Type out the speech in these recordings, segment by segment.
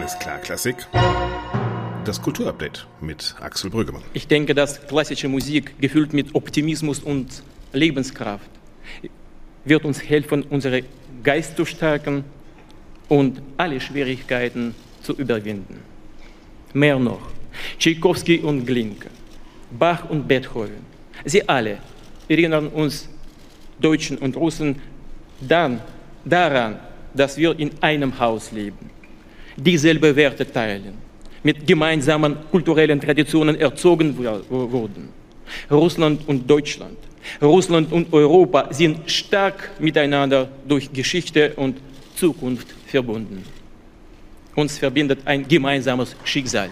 Alles klar, Klassik. Das Kulturupdate mit Axel Brüggemann. Ich denke, dass klassische Musik, gefüllt mit Optimismus und Lebenskraft, wird uns helfen, unseren Geist zu stärken und alle Schwierigkeiten zu überwinden. Mehr noch, Tchaikovsky und Glinka, Bach und Beethoven, sie alle erinnern uns Deutschen und Russen dann daran, dass wir in einem Haus leben, dieselbe Werte teilen, mit gemeinsamen kulturellen Traditionen erzogen wurden. Russland und Deutschland, Russland und Europa sind stark miteinander durch Geschichte und Zukunft verbunden. Uns verbindet ein gemeinsames Schicksal.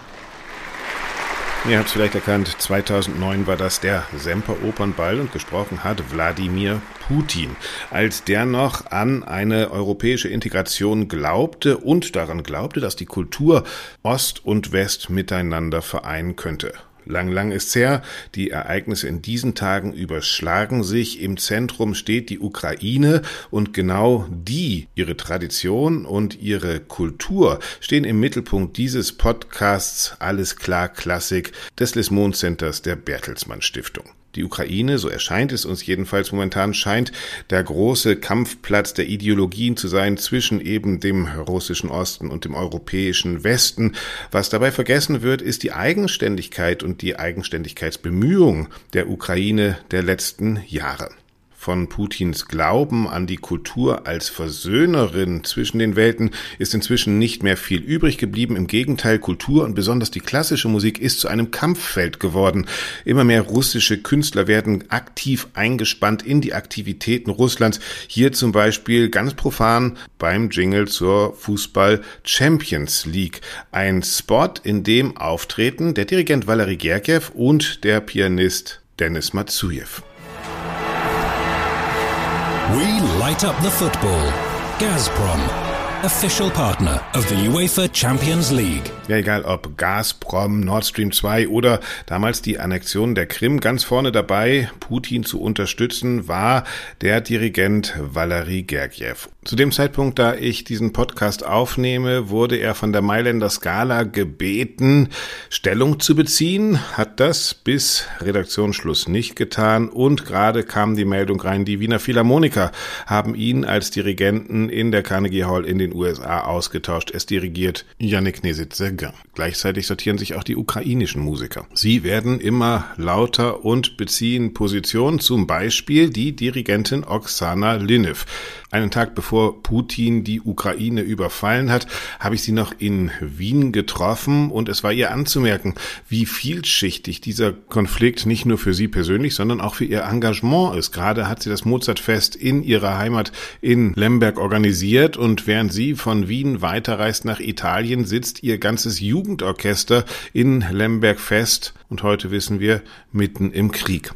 Ihr habt es vielleicht erkannt, 2009 war das der Semper Opernball und gesprochen hat Wladimir Putin. Als der noch an eine europäische Integration glaubte und daran glaubte, dass die Kultur Ost und West miteinander vereinen könnte. Lang, lang ist's her. Die Ereignisse in diesen Tagen überschlagen sich. Im Zentrum steht die Ukraine und genau die, ihre Tradition und ihre Kultur stehen im Mittelpunkt dieses Podcasts Alles klar Klassik des Lismon Centers der Bertelsmann Stiftung. Die Ukraine, so erscheint es uns jedenfalls momentan, scheint der große Kampfplatz der Ideologien zu sein zwischen eben dem russischen Osten und dem europäischen Westen. Was dabei vergessen wird, ist die Eigenständigkeit und die Eigenständigkeitsbemühungen der Ukraine der letzten Jahre von Putins Glauben an die Kultur als Versöhnerin zwischen den Welten ist inzwischen nicht mehr viel übrig geblieben. Im Gegenteil, Kultur und besonders die klassische Musik ist zu einem Kampffeld geworden. Immer mehr russische Künstler werden aktiv eingespannt in die Aktivitäten Russlands. Hier zum Beispiel ganz profan beim Jingle zur Fußball Champions League. Ein Spot, in dem auftreten der Dirigent Valery Gergiev und der Pianist Denis Matsuyev. We light up the football. Gazprom, official partner of the UEFA Champions League. Ja, egal ob Gazprom, Nord Stream 2 oder damals die Annexion der Krim, ganz vorne dabei, Putin zu unterstützen, war der Dirigent Valery Gergiev. Zu dem Zeitpunkt, da ich diesen Podcast aufnehme, wurde er von der Mailänder Skala gebeten, Stellung zu beziehen, hat das bis Redaktionsschluss nicht getan und gerade kam die Meldung rein, die Wiener Philharmoniker haben ihn als Dirigenten in der Carnegie Hall in den USA ausgetauscht. Es dirigiert Yannick Nesitze Gang. Gleichzeitig sortieren sich auch die ukrainischen Musiker. Sie werden immer lauter und beziehen Position, zum Beispiel die Dirigentin Oksana Linev. Einen Tag bevor Putin die Ukraine überfallen hat, habe ich sie noch in Wien getroffen und es war ihr anzumerken, wie vielschichtig dieser Konflikt nicht nur für sie persönlich, sondern auch für ihr Engagement ist. Gerade hat sie das Mozartfest in ihrer Heimat in Lemberg organisiert und während sie von Wien weiterreist nach Italien, sitzt ihr ganzes Jugendorchester in Lemberg fest und heute wissen wir mitten im Krieg.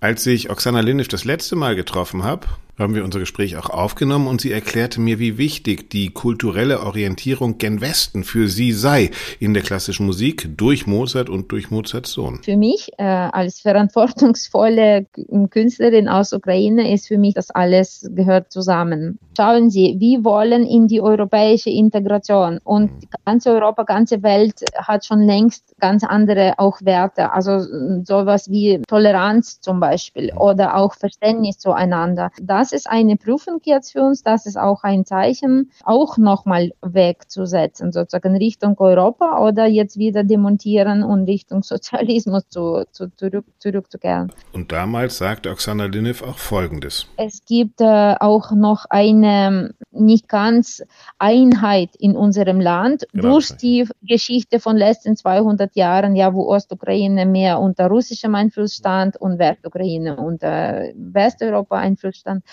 Als ich Oksana Linisch das letzte Mal getroffen habe, haben wir unser Gespräch auch aufgenommen und sie erklärte mir, wie wichtig die kulturelle Orientierung gen Westen für sie sei in der klassischen Musik durch Mozart und durch Mozarts Sohn. Für mich äh, als verantwortungsvolle Künstlerin aus Ukraine ist für mich das alles gehört zusammen. Schauen Sie, wir wollen in die europäische Integration und mhm. ganze Europa, ganze Welt hat schon längst ganz andere auch Werte, also sowas wie Toleranz zum Beispiel mhm. oder auch Verständnis zueinander. Das das ist eine Prüfung jetzt für uns, das ist auch ein Zeichen, auch nochmal wegzusetzen, sozusagen Richtung Europa oder jetzt wieder demontieren und Richtung Sozialismus zu, zu, zurück, zurückzukehren. Und damals sagte Oksana Linev auch Folgendes. Es gibt äh, auch noch eine nicht ganz Einheit in unserem Land genau. durch die Geschichte von letzten 200 Jahren, ja, wo Ostukraine mehr unter russischem Einfluss stand und Westukraine unter Westeuropa Einfluss stand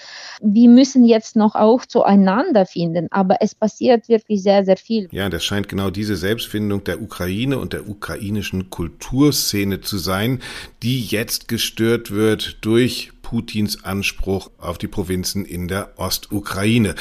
wir müssen jetzt noch auch zueinander finden, aber es passiert wirklich sehr, sehr viel. Ja, das scheint genau diese Selbstfindung der Ukraine und der ukrainischen Kulturszene zu sein, die jetzt gestört wird durch Putins Anspruch auf die Provinzen in der Ostukraine.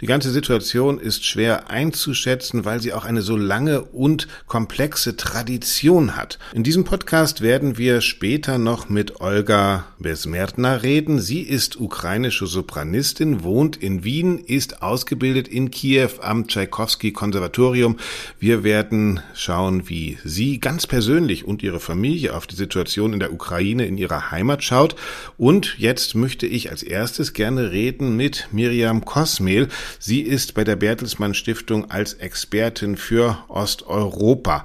Die ganze Situation ist schwer einzuschätzen, weil sie auch eine so lange und komplexe Tradition hat. In diesem Podcast werden wir später noch mit Olga Besmertna reden. Sie ist ukrainische Sopranistin, wohnt in Wien, ist ausgebildet in Kiew am Tschaikowski Konservatorium. Wir werden schauen, wie sie ganz persönlich und ihre Familie auf die Situation in der Ukraine in ihrer Heimat schaut. Und jetzt möchte ich als erstes gerne reden mit Miriam Kosmel. Sie ist bei der Bertelsmann Stiftung als Expertin für Osteuropa.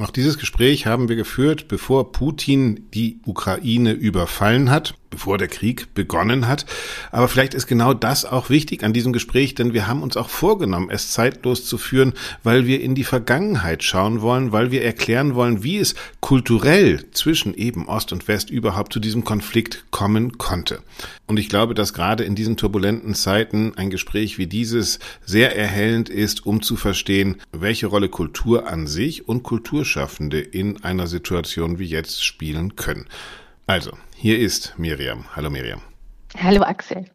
Auch dieses Gespräch haben wir geführt, bevor Putin die Ukraine überfallen hat bevor der Krieg begonnen hat. Aber vielleicht ist genau das auch wichtig an diesem Gespräch, denn wir haben uns auch vorgenommen, es zeitlos zu führen, weil wir in die Vergangenheit schauen wollen, weil wir erklären wollen, wie es kulturell zwischen eben Ost und West überhaupt zu diesem Konflikt kommen konnte. Und ich glaube, dass gerade in diesen turbulenten Zeiten ein Gespräch wie dieses sehr erhellend ist, um zu verstehen, welche Rolle Kultur an sich und Kulturschaffende in einer Situation wie jetzt spielen können. Also, hier ist Miriam. Hallo Miriam. Hallo Axel.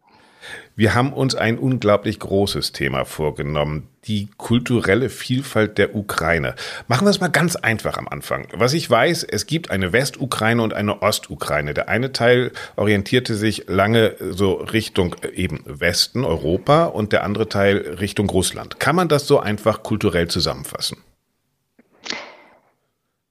Wir haben uns ein unglaublich großes Thema vorgenommen, die kulturelle Vielfalt der Ukraine. Machen wir es mal ganz einfach am Anfang. Was ich weiß, es gibt eine Westukraine und eine Ostukraine. Der eine Teil orientierte sich lange so Richtung äh, eben Westen, Europa und der andere Teil Richtung Russland. Kann man das so einfach kulturell zusammenfassen?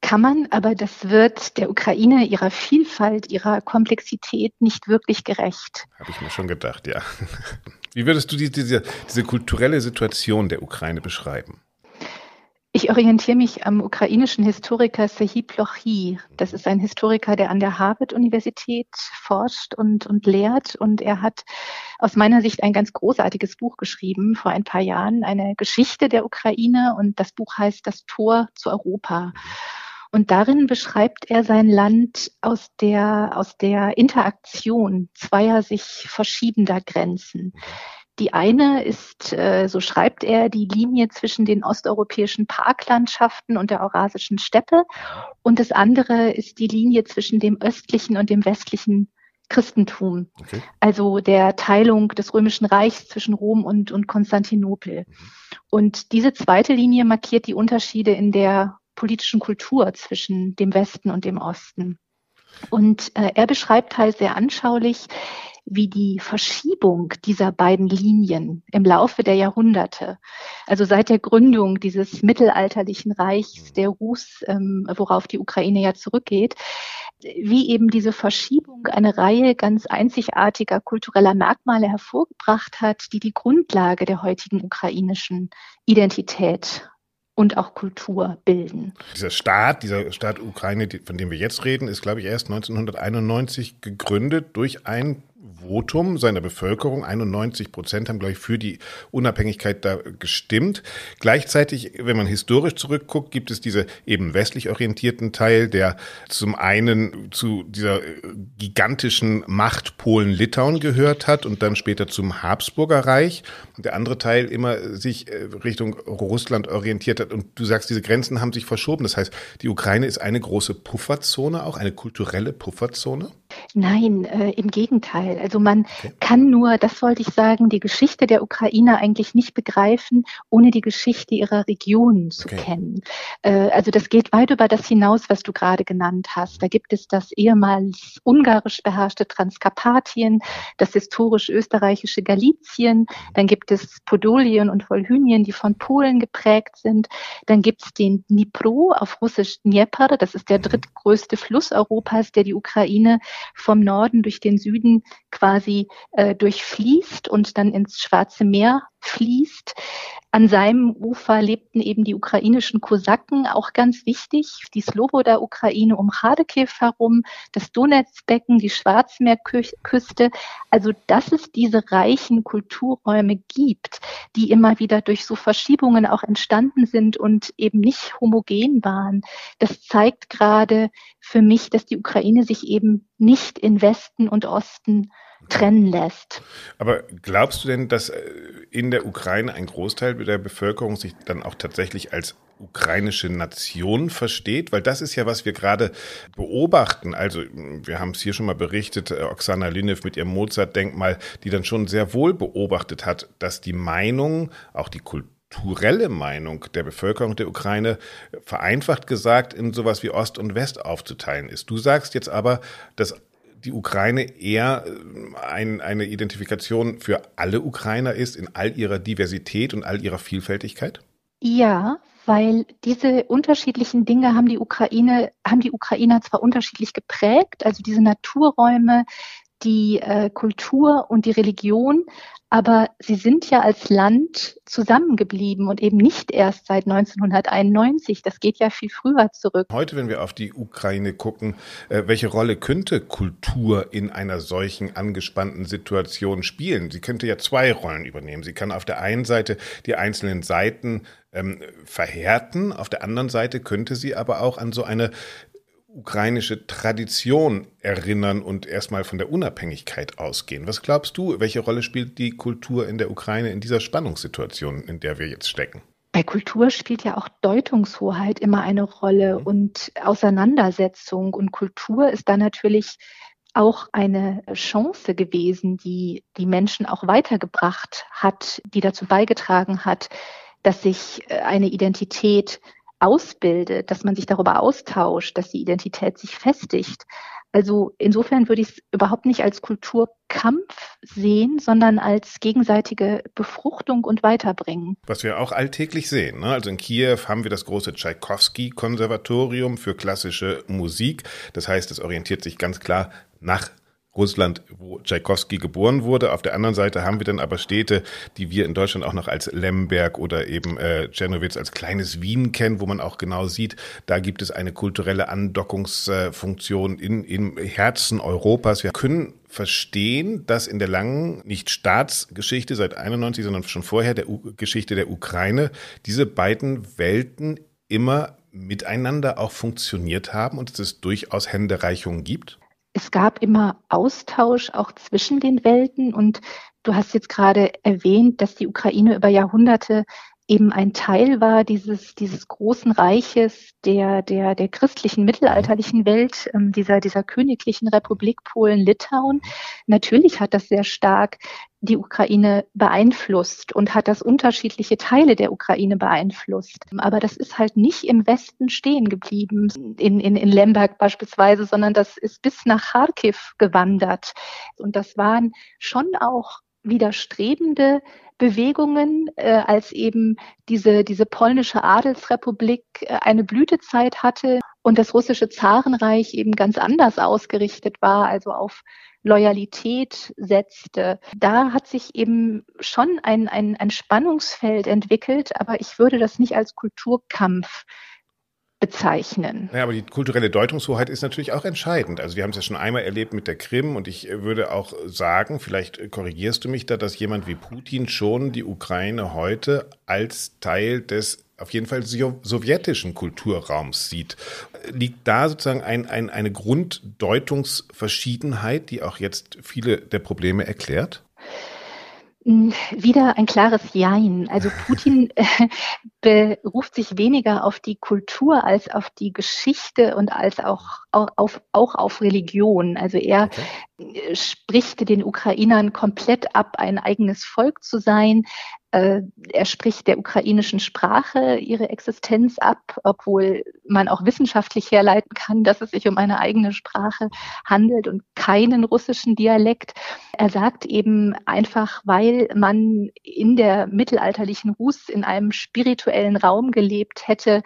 Kann man, aber das wird der Ukraine, ihrer Vielfalt, ihrer Komplexität nicht wirklich gerecht. Habe ich mir schon gedacht, ja. Wie würdest du diese, diese, diese kulturelle Situation der Ukraine beschreiben? Ich orientiere mich am ukrainischen Historiker Sehi Plochy. Das ist ein Historiker, der an der Harvard-Universität forscht und, und lehrt. Und er hat aus meiner Sicht ein ganz großartiges Buch geschrieben vor ein paar Jahren, eine Geschichte der Ukraine. Und das Buch heißt Das Tor zu Europa. Und darin beschreibt er sein Land aus der, aus der Interaktion zweier sich verschiebender Grenzen. Die eine ist, äh, so schreibt er, die Linie zwischen den osteuropäischen Parklandschaften und der eurasischen Steppe. Und das andere ist die Linie zwischen dem östlichen und dem westlichen Christentum. Okay. Also der Teilung des Römischen Reichs zwischen Rom und, und Konstantinopel. Mhm. Und diese zweite Linie markiert die Unterschiede in der politischen Kultur zwischen dem Westen und dem Osten. Und äh, er beschreibt halt sehr anschaulich, wie die Verschiebung dieser beiden Linien im Laufe der Jahrhunderte, also seit der Gründung dieses mittelalterlichen Reichs der Rus, ähm, worauf die Ukraine ja zurückgeht, wie eben diese Verschiebung eine Reihe ganz einzigartiger kultureller Merkmale hervorgebracht hat, die die Grundlage der heutigen ukrainischen Identität und auch Kultur bilden. Dieser Staat, dieser Staat Ukraine, von dem wir jetzt reden, ist, glaube ich, erst 1991 gegründet durch ein Votum seiner Bevölkerung. 91 Prozent haben, glaube ich, für die Unabhängigkeit da gestimmt. Gleichzeitig, wenn man historisch zurückguckt, gibt es diese eben westlich orientierten Teil, der zum einen zu dieser gigantischen Macht Polen-Litauen gehört hat und dann später zum Habsburger Reich. Und der andere Teil immer sich äh, Richtung Russland orientiert hat. Und du sagst, diese Grenzen haben sich verschoben. Das heißt, die Ukraine ist eine große Pufferzone, auch eine kulturelle Pufferzone? Nein, äh, im Gegenteil. Also man okay. kann nur, das wollte ich sagen, die Geschichte der Ukraine eigentlich nicht begreifen, ohne die Geschichte ihrer Region zu okay. kennen. Äh, also das geht weit über das hinaus, was du gerade genannt hast. Da gibt es das ehemals ungarisch beherrschte Transkarpatien, das historisch österreichische Galizien, dann gibt es Podolien und Wolhynien, die von Polen geprägt sind. Dann gibt es den Dnipro auf Russisch Dnieper, das ist der drittgrößte Fluss Europas, der die Ukraine vom Norden durch den Süden quasi äh, durchfließt und dann ins Schwarze Meer fließt. An seinem Ufer lebten eben die ukrainischen Kosaken, auch ganz wichtig, die Sloboda Ukraine um Kharkiv herum, das Donetsbecken, die Schwarzmeerküste. Also, dass es diese reichen Kulturräume gibt, die immer wieder durch so Verschiebungen auch entstanden sind und eben nicht homogen waren, das zeigt gerade für mich, dass die Ukraine sich eben nicht in Westen und Osten trennen lässt. Aber glaubst du denn, dass äh, in der Ukraine ein Großteil der Bevölkerung sich dann auch tatsächlich als ukrainische Nation versteht? Weil das ist ja, was wir gerade beobachten. Also wir haben es hier schon mal berichtet, äh, Oksana Linev mit ihrem Mozart-Denkmal, die dann schon sehr wohl beobachtet hat, dass die Meinung, auch die kulturelle Meinung der Bevölkerung der Ukraine vereinfacht gesagt in sowas wie Ost und West aufzuteilen ist. Du sagst jetzt aber, dass die Ukraine eher äh, ein, eine Identifikation für alle Ukrainer ist in all ihrer Diversität und all ihrer Vielfältigkeit? Ja, weil diese unterschiedlichen Dinge haben die Ukraine, haben die Ukrainer zwar unterschiedlich geprägt, also diese Naturräume, die äh, Kultur und die Religion, aber sie sind ja als Land zusammengeblieben und eben nicht erst seit 1991. Das geht ja viel früher zurück. Heute, wenn wir auf die Ukraine gucken, äh, welche Rolle könnte Kultur in einer solchen angespannten Situation spielen? Sie könnte ja zwei Rollen übernehmen. Sie kann auf der einen Seite die einzelnen Seiten ähm, verhärten, auf der anderen Seite könnte sie aber auch an so eine ukrainische Tradition erinnern und erstmal von der Unabhängigkeit ausgehen. Was glaubst du, welche Rolle spielt die Kultur in der Ukraine in dieser Spannungssituation, in der wir jetzt stecken? Bei Kultur spielt ja auch Deutungshoheit immer eine Rolle mhm. und Auseinandersetzung. Und Kultur ist da natürlich auch eine Chance gewesen, die die Menschen auch weitergebracht hat, die dazu beigetragen hat, dass sich äh, eine Identität ausbildet, dass man sich darüber austauscht, dass die Identität sich festigt. Also insofern würde ich es überhaupt nicht als Kulturkampf sehen, sondern als gegenseitige Befruchtung und Weiterbringen. Was wir auch alltäglich sehen. Ne? Also in Kiew haben wir das große Tschaikowski-Konservatorium für klassische Musik. Das heißt, es orientiert sich ganz klar nach Russland, wo Tschaikowski geboren wurde. Auf der anderen Seite haben wir dann aber Städte, die wir in Deutschland auch noch als Lemberg oder eben äh, Czernowitz als kleines Wien kennen, wo man auch genau sieht, da gibt es eine kulturelle Andockungsfunktion in, im Herzen Europas. Wir können verstehen, dass in der langen, nicht Staatsgeschichte seit 91, sondern schon vorher der U Geschichte der Ukraine diese beiden Welten immer miteinander auch funktioniert haben und dass es durchaus Händereichungen gibt? Es gab immer Austausch auch zwischen den Welten. Und du hast jetzt gerade erwähnt, dass die Ukraine über Jahrhunderte eben ein Teil war dieses, dieses großen Reiches der, der, der christlichen mittelalterlichen Welt, ähm, dieser, dieser königlichen Republik Polen-Litauen. Natürlich hat das sehr stark die Ukraine beeinflusst und hat das unterschiedliche Teile der Ukraine beeinflusst. Aber das ist halt nicht im Westen stehen geblieben, in, in, in Lemberg beispielsweise, sondern das ist bis nach Kharkiv gewandert. Und das waren schon auch widerstrebende Bewegungen, äh, als eben diese, diese polnische Adelsrepublik äh, eine Blütezeit hatte und das russische Zarenreich eben ganz anders ausgerichtet war, also auf Loyalität setzte. Da hat sich eben schon ein, ein, ein Spannungsfeld entwickelt, aber ich würde das nicht als Kulturkampf bezeichnen. Ja, aber die kulturelle Deutungshoheit ist natürlich auch entscheidend. Also wir haben es ja schon einmal erlebt mit der Krim und ich würde auch sagen, vielleicht korrigierst du mich da, dass jemand wie Putin schon die Ukraine heute als Teil des auf jeden Fall sowjetischen Kulturraums sieht. Liegt da sozusagen ein, ein, eine Grunddeutungsverschiedenheit, die auch jetzt viele der Probleme erklärt? Hm, wieder ein klares Jein. Also Putin äh, beruft sich weniger auf die Kultur als auf die Geschichte und als auch, auch, auf, auch auf Religion. Also er okay. Äh, spricht den Ukrainern komplett ab, ein eigenes Volk zu sein. Äh, er spricht der ukrainischen Sprache ihre Existenz ab, obwohl man auch wissenschaftlich herleiten kann, dass es sich um eine eigene Sprache handelt und keinen russischen Dialekt. Er sagt eben einfach, weil man in der mittelalterlichen Rus in einem spirituellen Raum gelebt hätte,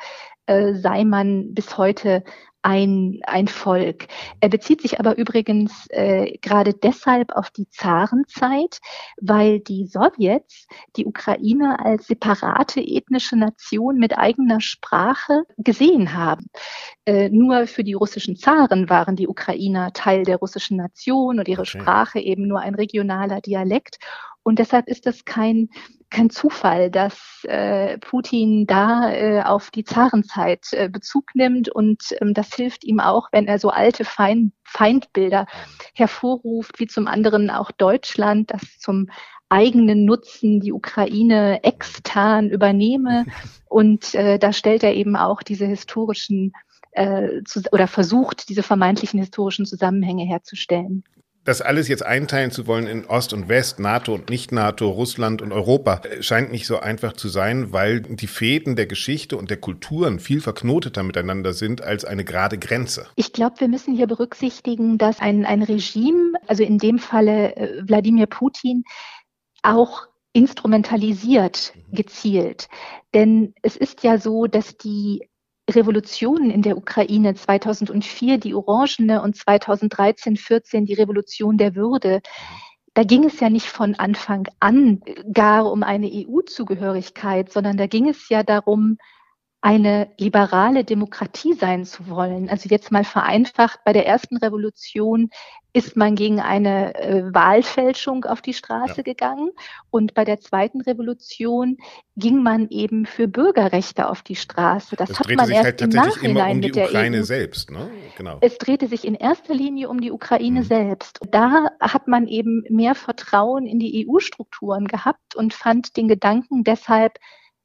äh, sei man bis heute ein, ein Volk. Er bezieht sich aber übrigens äh, gerade deshalb auf die Zarenzeit, weil die Sowjets die Ukraine als separate ethnische Nation mit eigener Sprache gesehen haben. Äh, nur für die russischen Zaren waren die Ukrainer Teil der russischen Nation und ihre okay. Sprache eben nur ein regionaler Dialekt. Und deshalb ist das kein kein Zufall, dass äh, Putin da äh, auf die Zarenzeit äh, Bezug nimmt und ähm, das hilft ihm auch, wenn er so alte Feind Feindbilder hervorruft, wie zum anderen auch Deutschland, das zum eigenen Nutzen die Ukraine extern übernehme. Und äh, da stellt er eben auch diese historischen äh, zu, oder versucht, diese vermeintlichen historischen Zusammenhänge herzustellen das alles jetzt einteilen zu wollen in Ost und West, NATO und Nicht-NATO, Russland und Europa, scheint nicht so einfach zu sein, weil die Fäden der Geschichte und der Kulturen viel verknoteter miteinander sind als eine gerade Grenze. Ich glaube, wir müssen hier berücksichtigen, dass ein, ein Regime, also in dem Falle äh, Wladimir Putin, auch instrumentalisiert mhm. gezielt. Denn es ist ja so, dass die Revolutionen in der Ukraine 2004, die Orangene und 2013, 14 die Revolution der Würde. Da ging es ja nicht von Anfang an gar um eine EU-Zugehörigkeit, sondern da ging es ja darum, eine liberale Demokratie sein zu wollen. Also jetzt mal vereinfacht, bei der ersten Revolution ist man gegen eine äh, Wahlfälschung auf die Straße ja. gegangen und bei der zweiten Revolution ging man eben für Bürgerrechte auf die Straße. Das, das hat man erst halt im Nachhinein um mit der Ukraine EU. selbst. Ne? Genau. Es drehte sich in erster Linie um die Ukraine mhm. selbst. Da hat man eben mehr Vertrauen in die EU-Strukturen gehabt und fand den Gedanken deshalb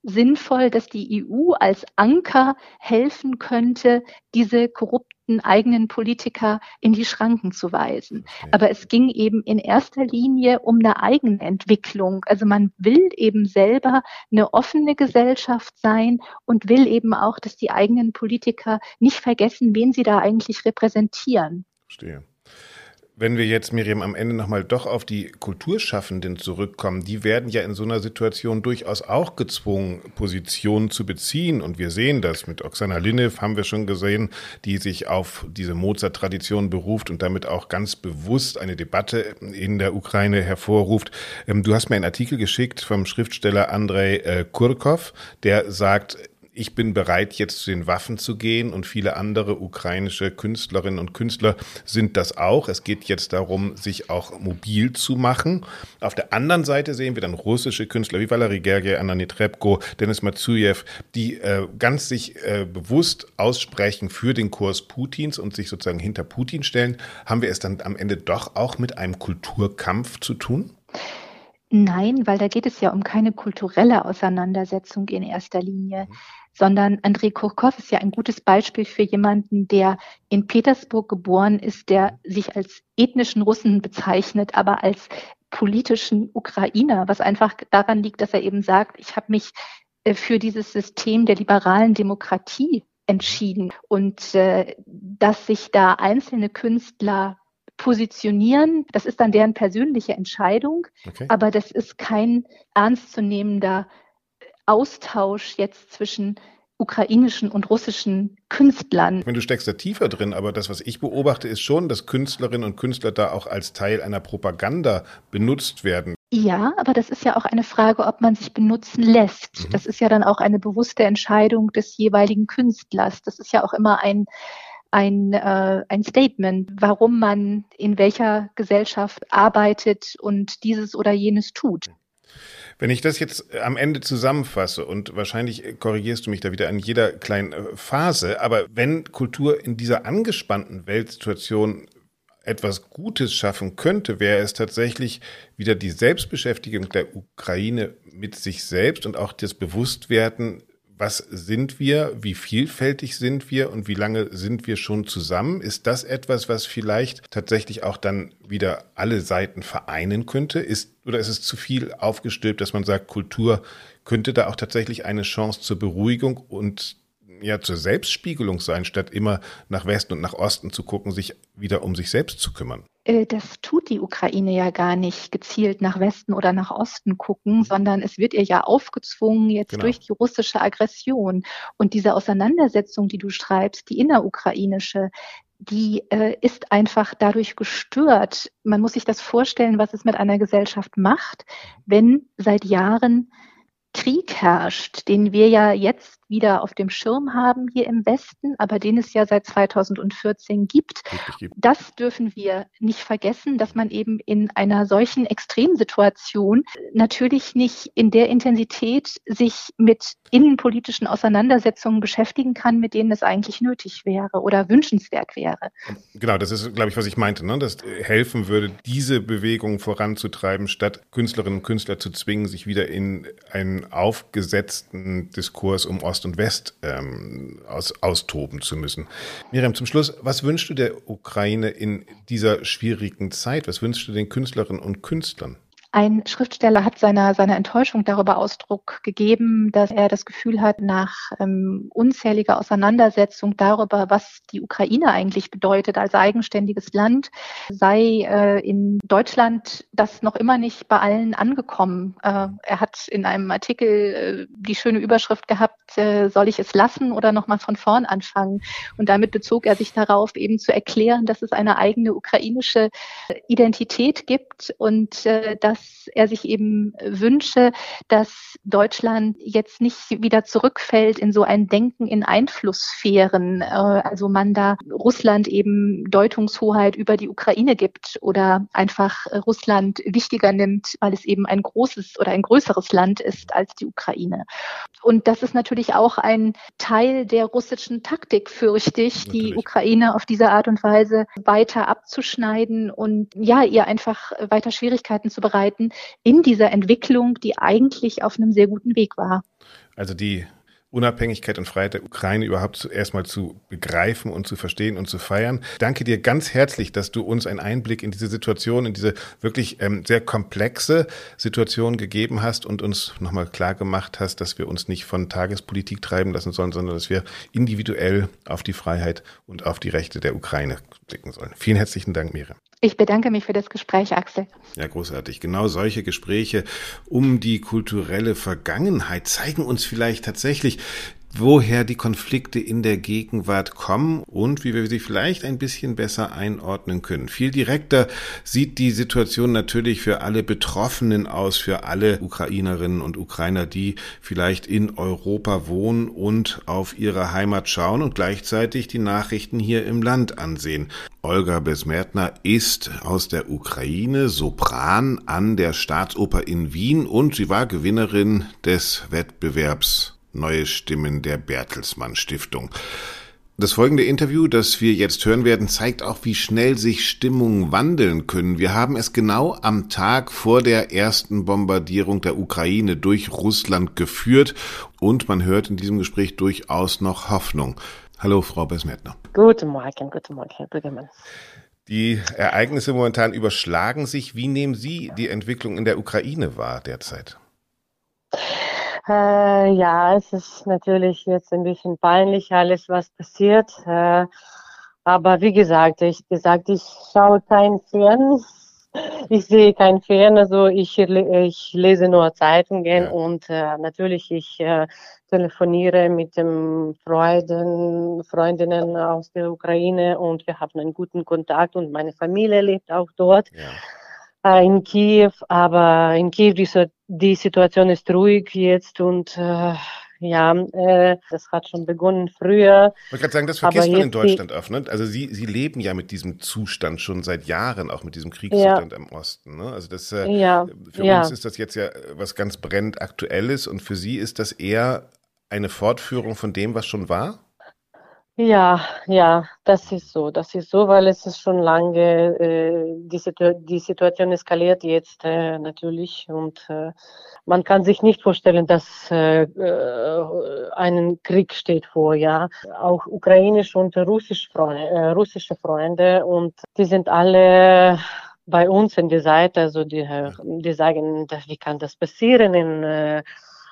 sinnvoll, dass die EU als Anker helfen könnte, diese korrupten eigenen Politiker in die Schranken zu weisen. Aber es ging eben in erster Linie um eine Eigenentwicklung. Also man will eben selber eine offene Gesellschaft sein und will eben auch, dass die eigenen Politiker nicht vergessen, wen sie da eigentlich repräsentieren. Verstehe. Wenn wir jetzt, Miriam, am Ende nochmal doch auf die Kulturschaffenden zurückkommen, die werden ja in so einer Situation durchaus auch gezwungen, Positionen zu beziehen. Und wir sehen das. Mit Oksana Linev haben wir schon gesehen, die sich auf diese Mozart-Tradition beruft und damit auch ganz bewusst eine Debatte in der Ukraine hervorruft. Ähm, du hast mir einen Artikel geschickt vom Schriftsteller Andrei äh, Kurkov, der sagt, ich bin bereit, jetzt zu den Waffen zu gehen und viele andere ukrainische Künstlerinnen und Künstler sind das auch. Es geht jetzt darum, sich auch mobil zu machen. Auf der anderen Seite sehen wir dann russische Künstler wie Valery Gergiev, Anna Netrebko, Denis Matsuyev, die äh, ganz sich äh, bewusst aussprechen für den Kurs Putins und sich sozusagen hinter Putin stellen. Haben wir es dann am Ende doch auch mit einem Kulturkampf zu tun? Nein, weil da geht es ja um keine kulturelle Auseinandersetzung in erster Linie, mhm. Sondern Andrei Kurkov ist ja ein gutes Beispiel für jemanden, der in Petersburg geboren ist, der sich als ethnischen Russen bezeichnet, aber als politischen Ukrainer, was einfach daran liegt, dass er eben sagt, ich habe mich äh, für dieses System der liberalen Demokratie entschieden und äh, dass sich da einzelne Künstler positionieren. Das ist dann deren persönliche Entscheidung, okay. aber das ist kein ernstzunehmender Austausch jetzt zwischen ukrainischen und russischen Künstlern. Wenn du steckst da tiefer drin, aber das, was ich beobachte, ist schon, dass Künstlerinnen und Künstler da auch als Teil einer Propaganda benutzt werden. Ja, aber das ist ja auch eine Frage, ob man sich benutzen lässt. Mhm. Das ist ja dann auch eine bewusste Entscheidung des jeweiligen Künstlers. Das ist ja auch immer ein ein, äh, ein Statement, warum man in welcher Gesellschaft arbeitet und dieses oder jenes tut. Wenn ich das jetzt am Ende zusammenfasse und wahrscheinlich korrigierst du mich da wieder an jeder kleinen äh, Phase, aber wenn Kultur in dieser angespannten Weltsituation etwas Gutes schaffen könnte, wäre es tatsächlich wieder die Selbstbeschäftigung der Ukraine mit sich selbst und auch das Bewusstwerden was sind wir, wie vielfältig sind wir und wie lange sind wir schon zusammen? Ist das etwas, was vielleicht tatsächlich auch dann wieder alle Seiten vereinen könnte? Ist, oder ist es zu viel aufgestülpt, dass man sagt, Kultur könnte da auch tatsächlich eine Chance zur Beruhigung und ja zur Selbstspiegelung sein, statt immer nach Westen und nach Osten zu gucken, sich wieder um sich selbst zu kümmern? Äh, das tut die Ukraine ja gar nicht gezielt nach Westen oder nach Osten gucken, sondern es wird ihr ja aufgezwungen jetzt genau. durch die russische Aggression. Und diese Auseinandersetzung, die du schreibst, die innerukrainische, die äh, ist einfach dadurch gestört. Man muss sich das vorstellen, was es mit einer Gesellschaft macht, wenn seit Jahren Krieg herrscht, den wir ja jetzt wieder auf dem Schirm haben hier im Westen, aber den es ja seit 2014 gibt. Das dürfen wir nicht vergessen, dass man eben in einer solchen Extremsituation natürlich nicht in der Intensität sich mit innenpolitischen Auseinandersetzungen beschäftigen kann, mit denen es eigentlich nötig wäre oder wünschenswert wäre. Genau, das ist, glaube ich, was ich meinte, ne? dass helfen würde, diese Bewegung voranzutreiben, statt Künstlerinnen und Künstler zu zwingen, sich wieder in einen aufgesetzten Diskurs um Ost und West ähm, aus, austoben zu müssen. Miriam, zum Schluss, was wünschst du der Ukraine in dieser schwierigen Zeit? Was wünschst du den Künstlerinnen und Künstlern? Ein Schriftsteller hat seiner, seiner Enttäuschung darüber Ausdruck gegeben, dass er das Gefühl hat, nach ähm, unzähliger Auseinandersetzung darüber, was die Ukraine eigentlich bedeutet als eigenständiges Land, sei äh, in Deutschland das noch immer nicht bei allen angekommen. Äh, er hat in einem Artikel äh, die schöne Überschrift gehabt, äh, soll ich es lassen oder nochmal von vorn anfangen? Und damit bezog er sich darauf, eben zu erklären, dass es eine eigene ukrainische Identität gibt und äh, dass er sich eben wünsche, dass Deutschland jetzt nicht wieder zurückfällt in so ein Denken in Einflusssphären, äh, also man da Russland eben Deutungshoheit über die Ukraine gibt oder einfach Russland wichtiger nimmt, weil es eben ein großes oder ein größeres Land ist als die Ukraine. Und das ist natürlich auch ein Teil der russischen Taktik, fürchte ich, natürlich. die Ukraine auf diese Art und Weise weiter abzuschneiden und ja, ihr einfach weiter Schwierigkeiten zu bereiten Möglichkeiten in dieser Entwicklung, die eigentlich auf einem sehr guten Weg war. Also die Unabhängigkeit und Freiheit der Ukraine überhaupt erstmal zu begreifen und zu verstehen und zu feiern. Danke dir ganz herzlich, dass du uns einen Einblick in diese Situation, in diese wirklich ähm, sehr komplexe Situation gegeben hast und uns nochmal klar gemacht hast, dass wir uns nicht von Tagespolitik treiben lassen sollen, sondern dass wir individuell auf die Freiheit und auf die Rechte der Ukraine blicken sollen. Vielen herzlichen Dank, Miriam. Ich bedanke mich für das Gespräch, Axel. Ja, großartig. Genau solche Gespräche um die kulturelle Vergangenheit zeigen uns vielleicht tatsächlich, woher die Konflikte in der Gegenwart kommen und wie wir sie vielleicht ein bisschen besser einordnen können. Viel direkter sieht die Situation natürlich für alle Betroffenen aus, für alle Ukrainerinnen und Ukrainer, die vielleicht in Europa wohnen und auf ihre Heimat schauen und gleichzeitig die Nachrichten hier im Land ansehen. Olga Besmertner ist aus der Ukraine Sopran an der Staatsoper in Wien und sie war Gewinnerin des Wettbewerbs Neue Stimmen der Bertelsmann Stiftung. Das folgende Interview, das wir jetzt hören werden, zeigt auch, wie schnell sich Stimmungen wandeln können. Wir haben es genau am Tag vor der ersten Bombardierung der Ukraine durch Russland geführt und man hört in diesem Gespräch durchaus noch Hoffnung. Hallo, Frau Besmetner. Guten Morgen, guten Morgen, Herr Bürgermann. Die Ereignisse momentan überschlagen sich. Wie nehmen Sie die Entwicklung in der Ukraine wahr derzeit? Äh, ja, es ist natürlich jetzt ein bisschen peinlich, alles, was passiert. Äh, aber wie gesagt, ich gesagt, ich schaue kein Fern. Ich sehe kein Fern, also ich, ich lese nur Zeitungen ja. und äh, natürlich ich äh, telefoniere mit den Freunden, Freundinnen aus der Ukraine und wir haben einen guten Kontakt und meine Familie lebt auch dort. Ja äh, in Kiew, aber in Kiew die, die Situation ist ruhig jetzt und äh, ja, äh, das hat schon begonnen früher. Ich wollte gerade sagen, das vergisst man in Deutschland oft. Ne? Also Sie, Sie leben ja mit diesem Zustand schon seit Jahren, auch mit diesem Kriegszustand ja. im Osten. Ne? Also das, äh, ja. für ja. uns ist das jetzt ja was ganz brennend Aktuelles und für Sie ist das eher eine Fortführung von dem, was schon war? Ja, ja, das ist so. Das ist so, weil es ist schon lange, äh, die, Situ die Situation eskaliert jetzt äh, natürlich und äh, man kann sich nicht vorstellen, dass äh, äh, ein Krieg steht vor, ja. Auch ukrainische und russische Freunde, äh, russische Freunde und die sind alle bei uns in der Seite, also die, die sagen, wie kann das passieren in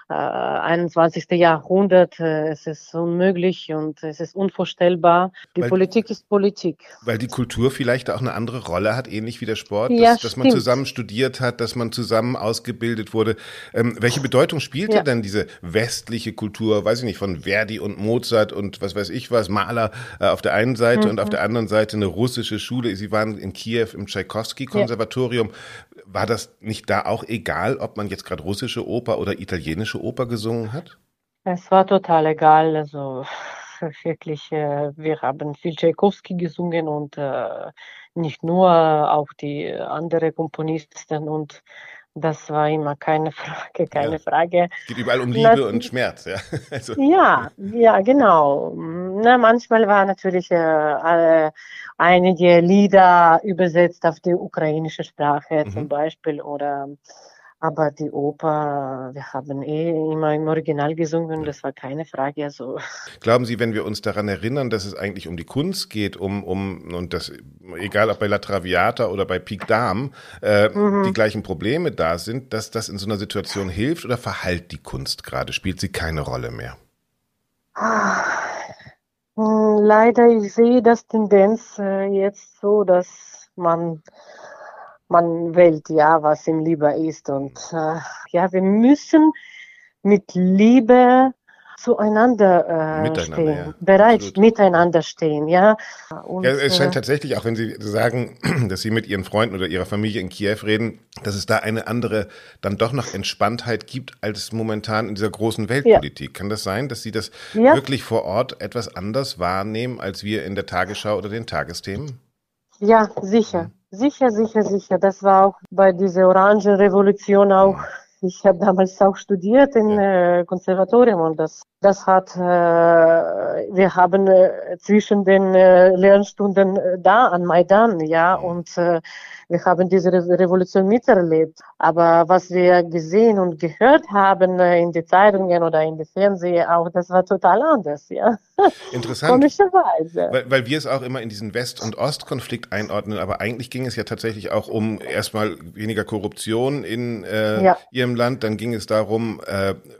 äh, 21. Äh, Jahrhundert. Äh, es ist unmöglich und es ist unvorstellbar. Die weil, Politik ist Politik. Weil die Kultur vielleicht auch eine andere Rolle hat, ähnlich wie der Sport, dass, ja, dass man zusammen studiert hat, dass man zusammen ausgebildet wurde. Ähm, welche Bedeutung spielte ja. denn diese westliche Kultur, weiß ich nicht, von Verdi und Mozart und was weiß ich was, Maler äh, auf der einen Seite mhm. und auf der anderen Seite eine russische Schule. Sie waren in Kiew im Tschaikowski-Konservatorium. Ja. War das nicht da auch egal, ob man jetzt gerade russische Oper oder italienische Oper gesungen hat? Es war total egal. Also wirklich, äh, wir haben viel Tchaikovsky gesungen und äh, nicht nur, auch die anderen Komponisten und das war immer keine Frage, keine ja. Frage. Es geht überall um Liebe Na, und Schmerz, ja. Also. Ja, ja, genau. Na, manchmal war natürlich äh, einige Lieder übersetzt auf die ukrainische Sprache mhm. zum Beispiel oder aber die Oper, wir haben eh immer im Original gesungen, das war keine Frage. Also. Glauben Sie, wenn wir uns daran erinnern, dass es eigentlich um die Kunst geht, um, um und das, egal ob bei La Traviata oder bei Pic Dame, äh, mhm. die gleichen Probleme da sind, dass das in so einer Situation hilft oder verhallt die Kunst gerade? Spielt sie keine Rolle mehr? Ah, hm, leider, ich sehe das Tendenz äh, jetzt so, dass man man wählt ja, was ihm lieber ist. Und äh, ja, wir müssen mit Liebe zueinander äh, stehen, ja. bereit Absolut. miteinander stehen, ja. Und, ja. Es scheint äh, tatsächlich, auch wenn Sie sagen, dass Sie mit Ihren Freunden oder Ihrer Familie in Kiew reden, dass es da eine andere, dann doch noch Entspanntheit gibt als momentan in dieser großen Weltpolitik. Ja. Kann das sein, dass Sie das wirklich vor Ort etwas anders wahrnehmen als wir in der Tagesschau oder den Tagesthemen? Ja, sicher. Sicher, sicher, sicher. Das war auch bei dieser Orangenrevolution auch. Ich habe damals auch studiert im äh, Konservatorium und das, das hat, äh, wir haben äh, zwischen den äh, Lernstunden äh, da an Maidan, ja, und äh, wir haben diese Re Revolution miterlebt. Aber was wir gesehen und gehört haben äh, in den Zeitungen oder in den Fernsehen auch, das war total anders, ja. Interessant. Komischerweise. Weil, weil wir es auch immer in diesen West- und Ostkonflikt einordnen, aber eigentlich ging es ja tatsächlich auch um erstmal weniger Korruption in ja. ihrem Land, dann ging es darum,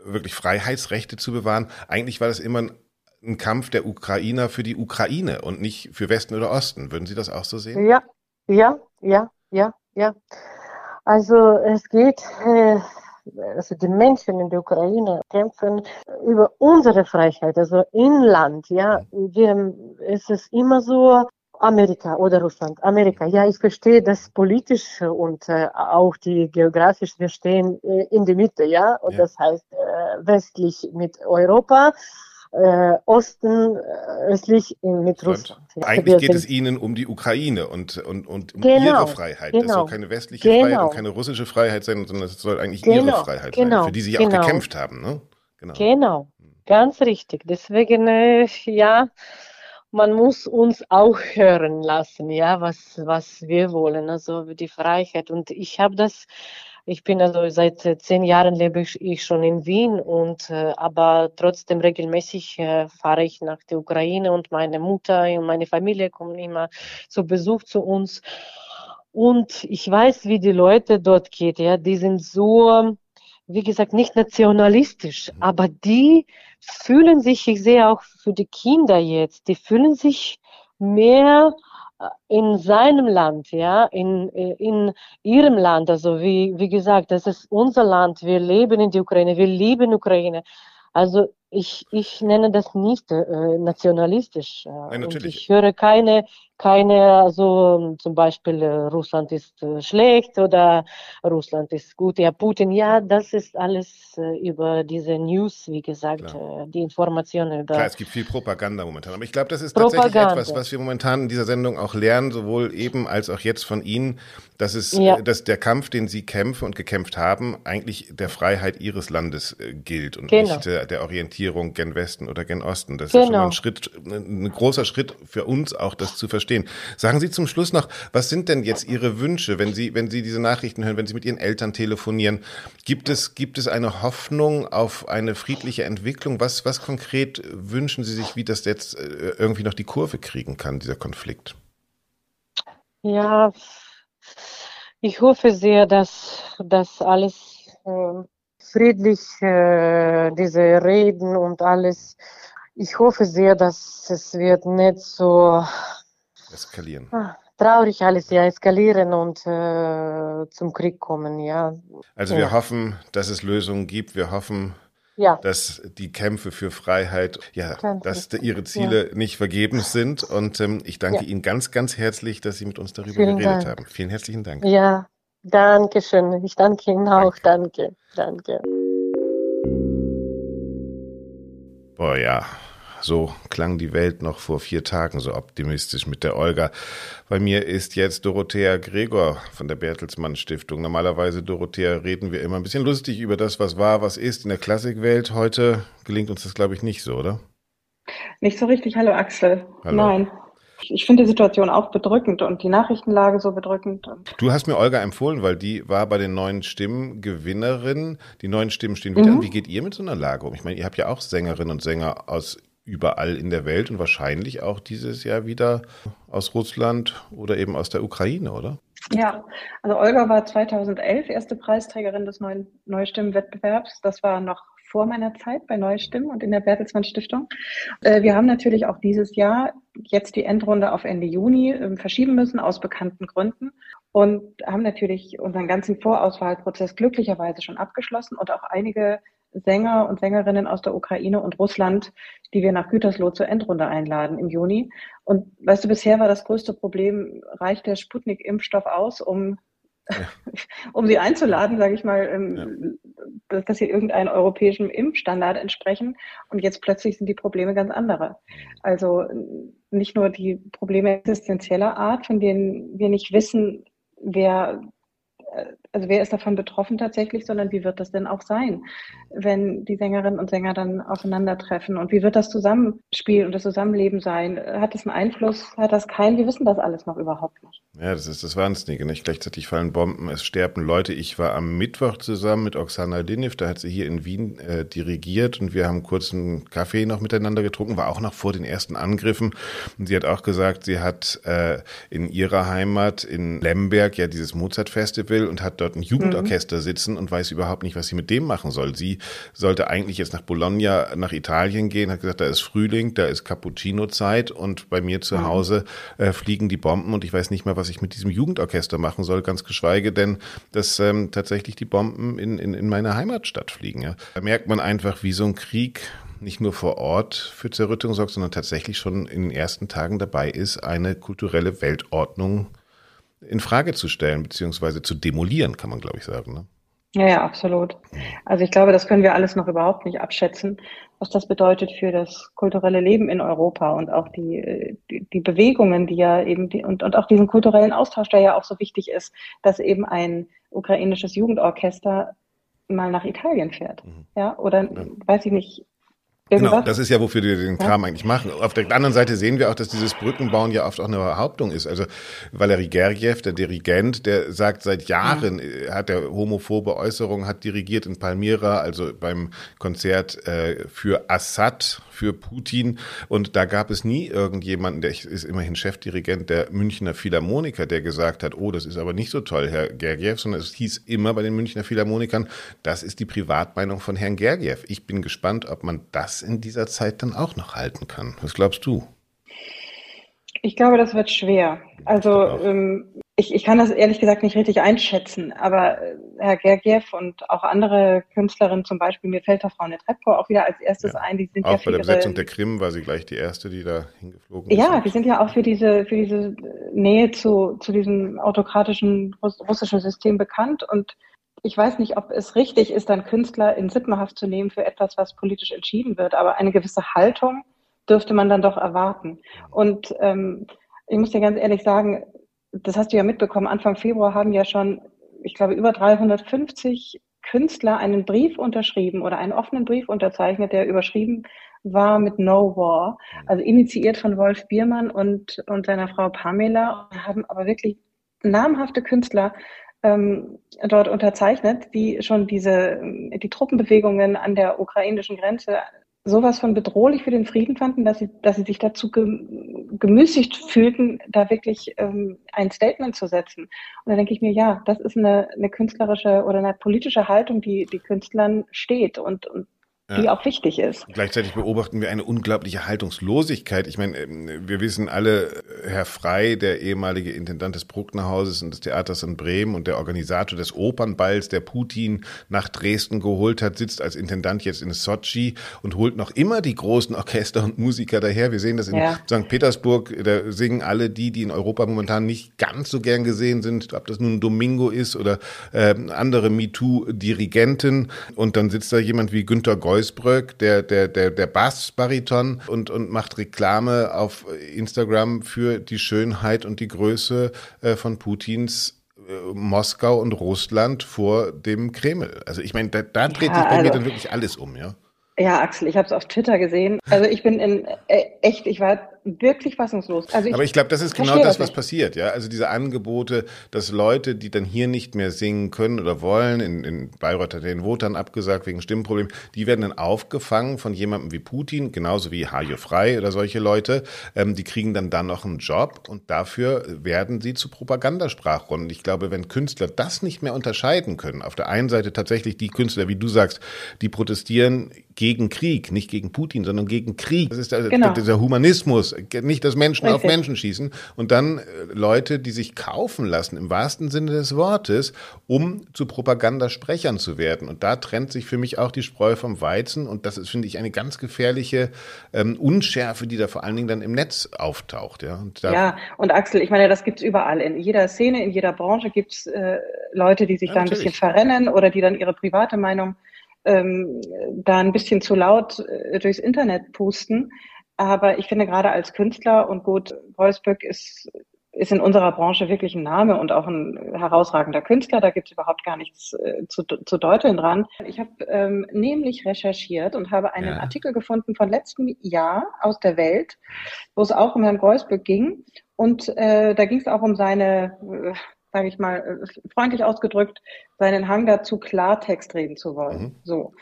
wirklich Freiheitsrechte zu bewahren. Eigentlich war das immer ein ein Kampf der Ukrainer für die Ukraine und nicht für Westen oder Osten. Würden Sie das auch so sehen? Ja, ja, ja, ja, ja. Also es geht, äh, also die Menschen in der Ukraine kämpfen über unsere Freiheit, also Inland, ja. Wir, es ist immer so, Amerika oder Russland. Amerika, ja, ich verstehe das politisch und äh, auch die geografisch, wir stehen äh, in der Mitte, ja, und ja. das heißt äh, westlich mit Europa äh, Osten äh, östlich mit Russland. Ja, Eigentlich geht es Ihnen um die Ukraine und, und, und um genau, Ihre Freiheit. Genau, das soll keine westliche genau. Freiheit und keine russische Freiheit sein, sondern es soll eigentlich genau, Ihre Freiheit sein, genau, für die Sie auch genau. gekämpft haben. Ne? Genau. genau, ganz richtig. Deswegen, äh, ja, man muss uns auch hören lassen, ja, was, was wir wollen, also die Freiheit. Und ich habe das ich bin also seit äh, zehn Jahren lebe ich schon in Wien und äh, aber trotzdem regelmäßig äh, fahre ich nach der Ukraine und meine Mutter und meine Familie kommen immer zu Besuch zu uns. Und ich weiß, wie die Leute dort geht. Ja, die sind so, wie gesagt, nicht nationalistisch, aber die fühlen sich, ich sehe auch für die Kinder jetzt, die fühlen sich mehr in seinem Land, ja, in, in ihrem Land, also wie, wie gesagt, das ist unser Land, wir leben in der Ukraine, wir lieben Ukraine. Also ich, ich nenne das nicht äh, nationalistisch. Äh, Nein, natürlich. Und ich höre keine, keine, also zum Beispiel äh, Russland ist äh, schlecht oder Russland ist gut. Ja, Putin, ja, das ist alles über diese News, wie gesagt, die Informationen über. Klar, es gibt viel Propaganda momentan. Aber ich glaube, das ist Propaganda. tatsächlich etwas, was wir momentan in dieser Sendung auch lernen, sowohl eben als auch jetzt von Ihnen, dass es, ja. dass der Kampf, den Sie kämpfen und gekämpft haben, eigentlich der Freiheit Ihres Landes gilt und genau. nicht der, der Orientierung gen Westen oder gen Osten. Das genau. ist schon mal ein Schritt, ein großer Schritt für uns auch, das zu verstehen verstehen. Sagen Sie zum Schluss noch, was sind denn jetzt Ihre Wünsche, wenn Sie, wenn Sie diese Nachrichten hören, wenn Sie mit Ihren Eltern telefonieren? Gibt es, gibt es eine Hoffnung auf eine friedliche Entwicklung? Was, was konkret wünschen Sie sich, wie das jetzt äh, irgendwie noch die Kurve kriegen kann, dieser Konflikt? Ja, ich hoffe sehr, dass das alles äh, friedlich, äh, diese Reden und alles, ich hoffe sehr, dass es wird nicht so eskalieren. Ah, traurig alles, ja, eskalieren und äh, zum Krieg kommen, ja. Also wir hoffen, dass es Lösungen gibt. Wir hoffen, ja. dass die Kämpfe für Freiheit, ja, dass ihre Ziele ja. nicht vergebens sind. Und ähm, ich danke ja. Ihnen ganz, ganz herzlich, dass Sie mit uns darüber Vielen geredet Dank. haben. Vielen herzlichen Dank. Ja, danke schön. Ich danke Ihnen auch. Danke, danke. danke. Boah, ja. So klang die Welt noch vor vier Tagen so optimistisch mit der Olga. Bei mir ist jetzt Dorothea Gregor von der Bertelsmann Stiftung. Normalerweise, Dorothea, reden wir immer ein bisschen lustig über das, was war, was ist in der Klassikwelt. Heute gelingt uns das, glaube ich, nicht so, oder? Nicht so richtig. Hallo Axel. Hallo. Nein. Ich finde die Situation auch bedrückend und die Nachrichtenlage so bedrückend. Du hast mir Olga empfohlen, weil die war bei den neuen Stimmen Gewinnerin. Die neuen Stimmen stehen wieder mhm. an. Wie geht ihr mit so einer Lage um? Ich meine, ihr habt ja auch Sängerinnen und Sänger aus überall in der Welt und wahrscheinlich auch dieses Jahr wieder aus Russland oder eben aus der Ukraine, oder? Ja, also Olga war 2011 erste Preisträgerin des neuen Neustimmenwettbewerbs. Das war noch vor meiner Zeit bei Neue Stimmen und in der Bertelsmann Stiftung. Äh, wir haben natürlich auch dieses Jahr jetzt die Endrunde auf Ende Juni ähm, verschieben müssen aus bekannten Gründen und haben natürlich unseren ganzen Vorauswahlprozess glücklicherweise schon abgeschlossen und auch einige Sänger und Sängerinnen aus der Ukraine und Russland, die wir nach Gütersloh zur Endrunde einladen im Juni. Und weißt du, bisher war das größte Problem, reicht der Sputnik-Impfstoff aus, um ja. um sie einzuladen, sage ich mal, ähm, ja. dass sie irgendeinem europäischen Impfstandard entsprechen. Und jetzt plötzlich sind die Probleme ganz andere. Also nicht nur die Probleme existenzieller Art, von denen wir nicht wissen, wer also wer ist davon betroffen tatsächlich, sondern wie wird das denn auch sein, wenn die Sängerinnen und Sänger dann aufeinandertreffen und wie wird das Zusammenspiel und das Zusammenleben sein? Hat das einen Einfluss, hat das keinen? Wir wissen das alles noch überhaupt nicht. Ja, das ist das Wahnsinnige. Nicht? Gleichzeitig fallen Bomben, es sterben Leute. Ich war am Mittwoch zusammen mit Oksana Diniv, da hat sie hier in Wien äh, dirigiert und wir haben kurz einen Kaffee noch miteinander getrunken, war auch noch vor den ersten Angriffen. Und sie hat auch gesagt, sie hat äh, in ihrer Heimat in Lemberg ja dieses Mozart-Festival und hat dort ein Jugendorchester mhm. sitzen und weiß überhaupt nicht, was sie mit dem machen soll. Sie sollte eigentlich jetzt nach Bologna, nach Italien gehen, hat gesagt, da ist Frühling, da ist Cappuccino-Zeit und bei mir zu mhm. Hause äh, fliegen die Bomben und ich weiß nicht mehr, was ich mit diesem Jugendorchester machen soll, ganz geschweige denn, dass ähm, tatsächlich die Bomben in, in, in meine Heimatstadt fliegen. Ja. Da merkt man einfach, wie so ein Krieg nicht nur vor Ort für Zerrüttung sorgt, sondern tatsächlich schon in den ersten Tagen dabei ist, eine kulturelle Weltordnung in Frage zu stellen, beziehungsweise zu demolieren, kann man, glaube ich, sagen. Ne? Ja, ja, absolut. Also ich glaube, das können wir alles noch überhaupt nicht abschätzen, was das bedeutet für das kulturelle Leben in Europa und auch die, die, die Bewegungen, die ja eben die, und, und auch diesen kulturellen Austausch, der ja auch so wichtig ist, dass eben ein ukrainisches Jugendorchester mal nach Italien fährt. Mhm. Ja, oder ja. weiß ich nicht, Irgendwas? Genau, das ist ja, wofür wir den Kram ja. eigentlich machen. Auf der anderen Seite sehen wir auch, dass dieses Brückenbauen ja oft auch eine Behauptung ist. Also Valery Gergiev, der Dirigent, der sagt seit Jahren, ja. hat er homophobe Äußerungen, hat dirigiert in Palmyra, also beim Konzert äh, für Assad, für Putin. Und da gab es nie irgendjemanden, der ist immerhin Chefdirigent der Münchner Philharmoniker, der gesagt hat, oh, das ist aber nicht so toll, Herr Gergiev, sondern es hieß immer bei den Münchner Philharmonikern, das ist die Privatmeinung von Herrn Gergiev. Ich bin gespannt, ob man das in dieser Zeit dann auch noch halten kann. Was glaubst du? Ich glaube, das wird schwer. Also ähm, ich, ich kann das ehrlich gesagt nicht richtig einschätzen, aber äh, Herr Gergiev und auch andere Künstlerinnen, zum Beispiel, mir fällt da Frau Netrebko auch wieder als erstes ja. ein, die sind auch ja bei der Besetzung der Krim war sie gleich die erste, die da hingeflogen ist. Ja, die sind ja auch für diese, für diese Nähe zu, zu diesem autokratischen russischen System bekannt und ich weiß nicht, ob es richtig ist, dann Künstler in Sippenhaft zu nehmen für etwas, was politisch entschieden wird, aber eine gewisse Haltung dürfte man dann doch erwarten. Und ähm, ich muss dir ganz ehrlich sagen, das hast du ja mitbekommen, Anfang Februar haben ja schon, ich glaube, über 350 Künstler einen Brief unterschrieben oder einen offenen Brief unterzeichnet, der überschrieben war mit No War, also initiiert von Wolf Biermann und, und seiner Frau Pamela, haben aber wirklich namhafte Künstler ähm, dort unterzeichnet, die schon diese, die Truppenbewegungen an der ukrainischen Grenze sowas von bedrohlich für den Frieden fanden, dass sie, dass sie sich dazu gemüßigt fühlten, da wirklich ähm, ein Statement zu setzen. Und da denke ich mir, ja, das ist eine, eine künstlerische oder eine politische Haltung, die die Künstlern steht und, und die auch wichtig ist. Gleichzeitig beobachten wir eine unglaubliche Haltungslosigkeit. Ich meine, ähm, wir wissen alle, Herr Frei, der ehemalige Intendant des Brucknerhauses und des Theaters in Bremen und der Organisator des Opernballs, der Putin nach Dresden geholt hat, sitzt als Intendant jetzt in Sochi und holt noch immer die großen Orchester und Musiker daher. Wir sehen das in ja. St. Petersburg, da singen alle die, die in Europa momentan nicht ganz so gern gesehen sind, ob das nun Domingo ist oder äh, andere MeToo-Dirigenten. Und dann sitzt da jemand wie Günter Gold Reusbrück, der, der, der, der Bassbariton und, und macht Reklame auf Instagram für die Schönheit und die Größe äh, von Putins äh, Moskau und Russland vor dem Kreml. Also ich meine, da, da dreht ja, sich bei also, mir dann wirklich alles um, ja. Ja, Axel, ich habe es auf Twitter gesehen. Also ich bin in äh, echt, ich war wirklich fassungslos. Also ich Aber ich glaube, das ist genau das, was passiert, ja. Also diese Angebote, dass Leute, die dann hier nicht mehr singen können oder wollen, in, in Bayreuth hat den Votern abgesagt wegen Stimmenproblemen, die werden dann aufgefangen von jemandem wie Putin, genauso wie Hajo Frei oder solche Leute. Ähm, die kriegen dann dann noch einen Job und dafür werden sie zu Propagandasprachrunden. Ich glaube, wenn Künstler das nicht mehr unterscheiden können, auf der einen Seite tatsächlich die Künstler, wie du sagst, die protestieren gegen Krieg, nicht gegen Putin, sondern gegen Krieg. Das ist der, genau. dieser Humanismus, nicht das Menschen Richtig. auf Menschen schießen. Und dann äh, Leute, die sich kaufen lassen, im wahrsten Sinne des Wortes, um zu Propagandasprechern zu werden. Und da trennt sich für mich auch die Spreu vom Weizen. Und das ist, finde ich, eine ganz gefährliche ähm, Unschärfe, die da vor allen Dingen dann im Netz auftaucht. Ja, und, ja, und Axel, ich meine, das gibt's überall. In jeder Szene, in jeder Branche gibt's äh, Leute, die sich ja, da ein bisschen verrennen oder die dann ihre private Meinung ähm, da ein bisschen zu laut äh, durchs Internet pusten. Aber ich finde gerade als Künstler und gut, Wolfsburg ist, ist in unserer Branche wirklich ein Name und auch ein herausragender Künstler. Da gibt es überhaupt gar nichts äh, zu, zu deuteln dran. Ich habe ähm, nämlich recherchiert und habe einen ja. Artikel gefunden von letztem Jahr aus der Welt, wo es auch um Herrn Wolfsburg ging. Und äh, da ging es auch um seine äh, sage ich mal, äh, freundlich ausgedrückt, seinen Hang dazu, Klartext reden zu wollen. Mhm. So.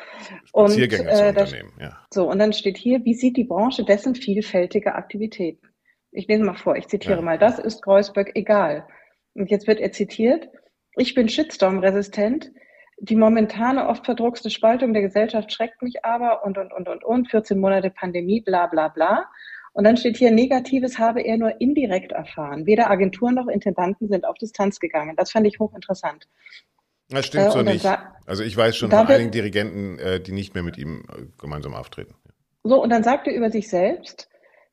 Und, äh, das, ja. So, und dann steht hier, wie sieht die Branche dessen vielfältige Aktivitäten? Ich lese mal vor, ich zitiere ja. mal, das ist Kreuzberg egal. Und jetzt wird er zitiert, ich bin Shitstorm-resistent, die momentane oft verdruckste Spaltung der Gesellschaft schreckt mich aber und, und, und, und, und, 14 Monate Pandemie, bla, bla, bla. Und dann steht hier, Negatives habe er nur indirekt erfahren. Weder Agenturen noch Intendanten sind auf Distanz gegangen. Das fand ich hochinteressant. Das stimmt äh, so nicht. Also ich weiß schon von einigen Dirigenten, äh, die nicht mehr mit ihm äh, gemeinsam auftreten. So, und dann sagt er über sich selbst,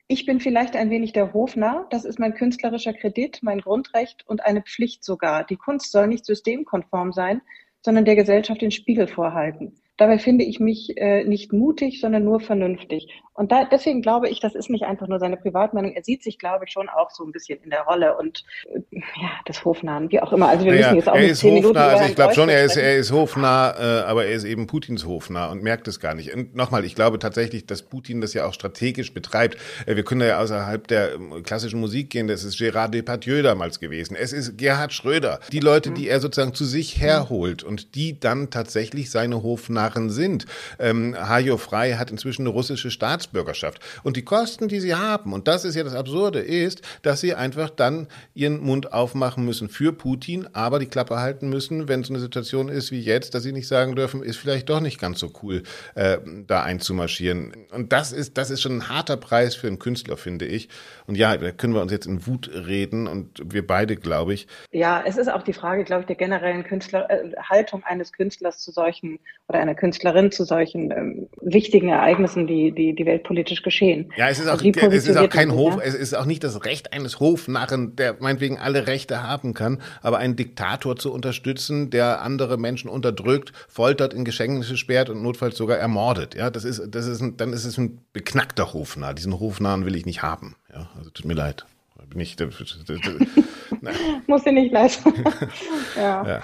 ich bin vielleicht ein wenig der Hofnarr, das ist mein künstlerischer Kredit, mein Grundrecht und eine Pflicht sogar. Die Kunst soll nicht systemkonform sein, sondern der Gesellschaft den Spiegel vorhalten. Dabei finde ich mich äh, nicht mutig, sondern nur vernünftig. Und da, deswegen glaube ich, das ist nicht einfach nur seine Privatmeinung. Er sieht sich, glaube ich, schon auch so ein bisschen in der Rolle und äh, ja, des Hofnahen, wie auch immer. Also wir naja, müssen jetzt auch er ist hofnah, Also ich glaube schon, er ist, er ist hofnah, äh, aber er ist eben Putins hofnah und merkt es gar nicht. Und nochmal, ich glaube tatsächlich, dass Putin das ja auch strategisch betreibt. Äh, wir können ja außerhalb der äh, klassischen Musik gehen. Das ist Gérard Depardieu damals gewesen. Es ist Gerhard Schröder. Die Leute, mhm. die er sozusagen zu sich herholt und die dann tatsächlich seine Hofnah Narren sind. Ähm, Hajo Frei hat inzwischen eine russische Staatsbürgerschaft. Und die Kosten, die sie haben, und das ist ja das Absurde, ist, dass sie einfach dann ihren Mund aufmachen müssen für Putin, aber die Klappe halten müssen, wenn es eine Situation ist wie jetzt, dass sie nicht sagen dürfen, ist vielleicht doch nicht ganz so cool, äh, da einzumarschieren. Und das ist, das ist schon ein harter Preis für einen Künstler, finde ich. Und ja, da können wir uns jetzt in Wut reden und wir beide, glaube ich. Ja, es ist auch die Frage, glaube ich, der generellen Künstler, äh, Haltung eines Künstlers zu solchen oder einer Künstlerin zu solchen ähm, wichtigen Ereignissen, die, die, die weltpolitisch geschehen. Ja, es ist auch, also es ist auch kein Hof, ja? es ist auch nicht das Recht eines Hofnarren, der meinetwegen alle Rechte haben kann, aber einen Diktator zu unterstützen, der andere Menschen unterdrückt, foltert, in Gefängnisse sperrt und notfalls sogar ermordet. Ja, das ist, das ist ein, dann ist es ein beknackter Hofnarr. Diesen Hofnarren will ich nicht haben. Ja, also tut mir leid. Bin ich, Muss dir nicht leisten. ja. ja.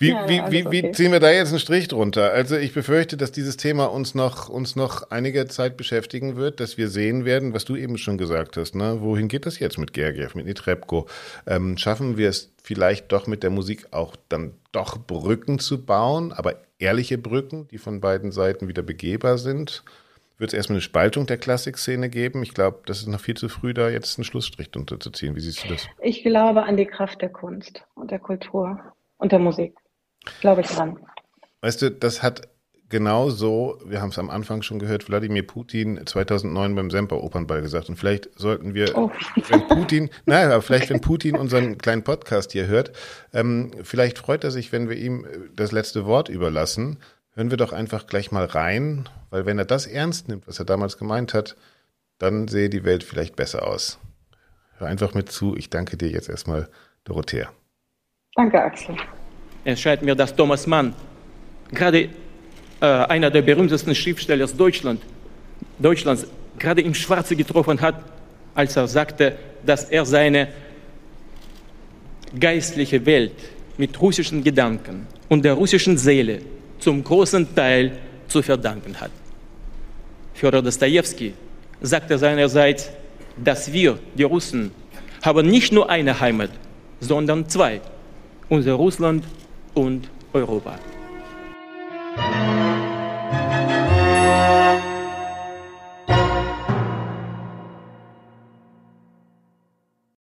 Wie, ja, wie, wie, okay. wie ziehen wir da jetzt einen Strich drunter? Also ich befürchte, dass dieses Thema uns noch, uns noch einige Zeit beschäftigen wird, dass wir sehen werden, was du eben schon gesagt hast. Ne? Wohin geht das jetzt mit Gergiev, mit Nitrebko? Ähm, schaffen wir es vielleicht doch mit der Musik auch dann doch Brücken zu bauen, aber ehrliche Brücken, die von beiden Seiten wieder begehbar sind? Wird es erstmal eine Spaltung der Klassikszene geben? Ich glaube, das ist noch viel zu früh, da jetzt einen Schlussstrich drunter zu ziehen. Wie siehst du das? Ich glaube an die Kraft der Kunst und der Kultur und der Musik. Glaube ich dran. Weißt du, das hat genau so, wir haben es am Anfang schon gehört, Wladimir Putin 2009 beim Semper Opernball gesagt. Und vielleicht sollten wir, oh. wenn Putin, naja, vielleicht wenn Putin unseren kleinen Podcast hier hört, ähm, vielleicht freut er sich, wenn wir ihm das letzte Wort überlassen. Hören wir doch einfach gleich mal rein, weil wenn er das ernst nimmt, was er damals gemeint hat, dann sehe die Welt vielleicht besser aus. Hör einfach mit zu. Ich danke dir jetzt erstmal, Dorothea. Danke, Axel erscheint mir, dass Thomas Mann gerade äh, einer der berühmtesten Schriftsteller Deutschland, Deutschlands gerade im Schwarze getroffen hat, als er sagte, dass er seine geistliche Welt mit russischen Gedanken und der russischen Seele zum großen Teil zu verdanken hat. Fyodor Dostoevsky sagte seinerseits, dass wir, die Russen, haben nicht nur eine Heimat, sondern zwei, unser Russland und Europa.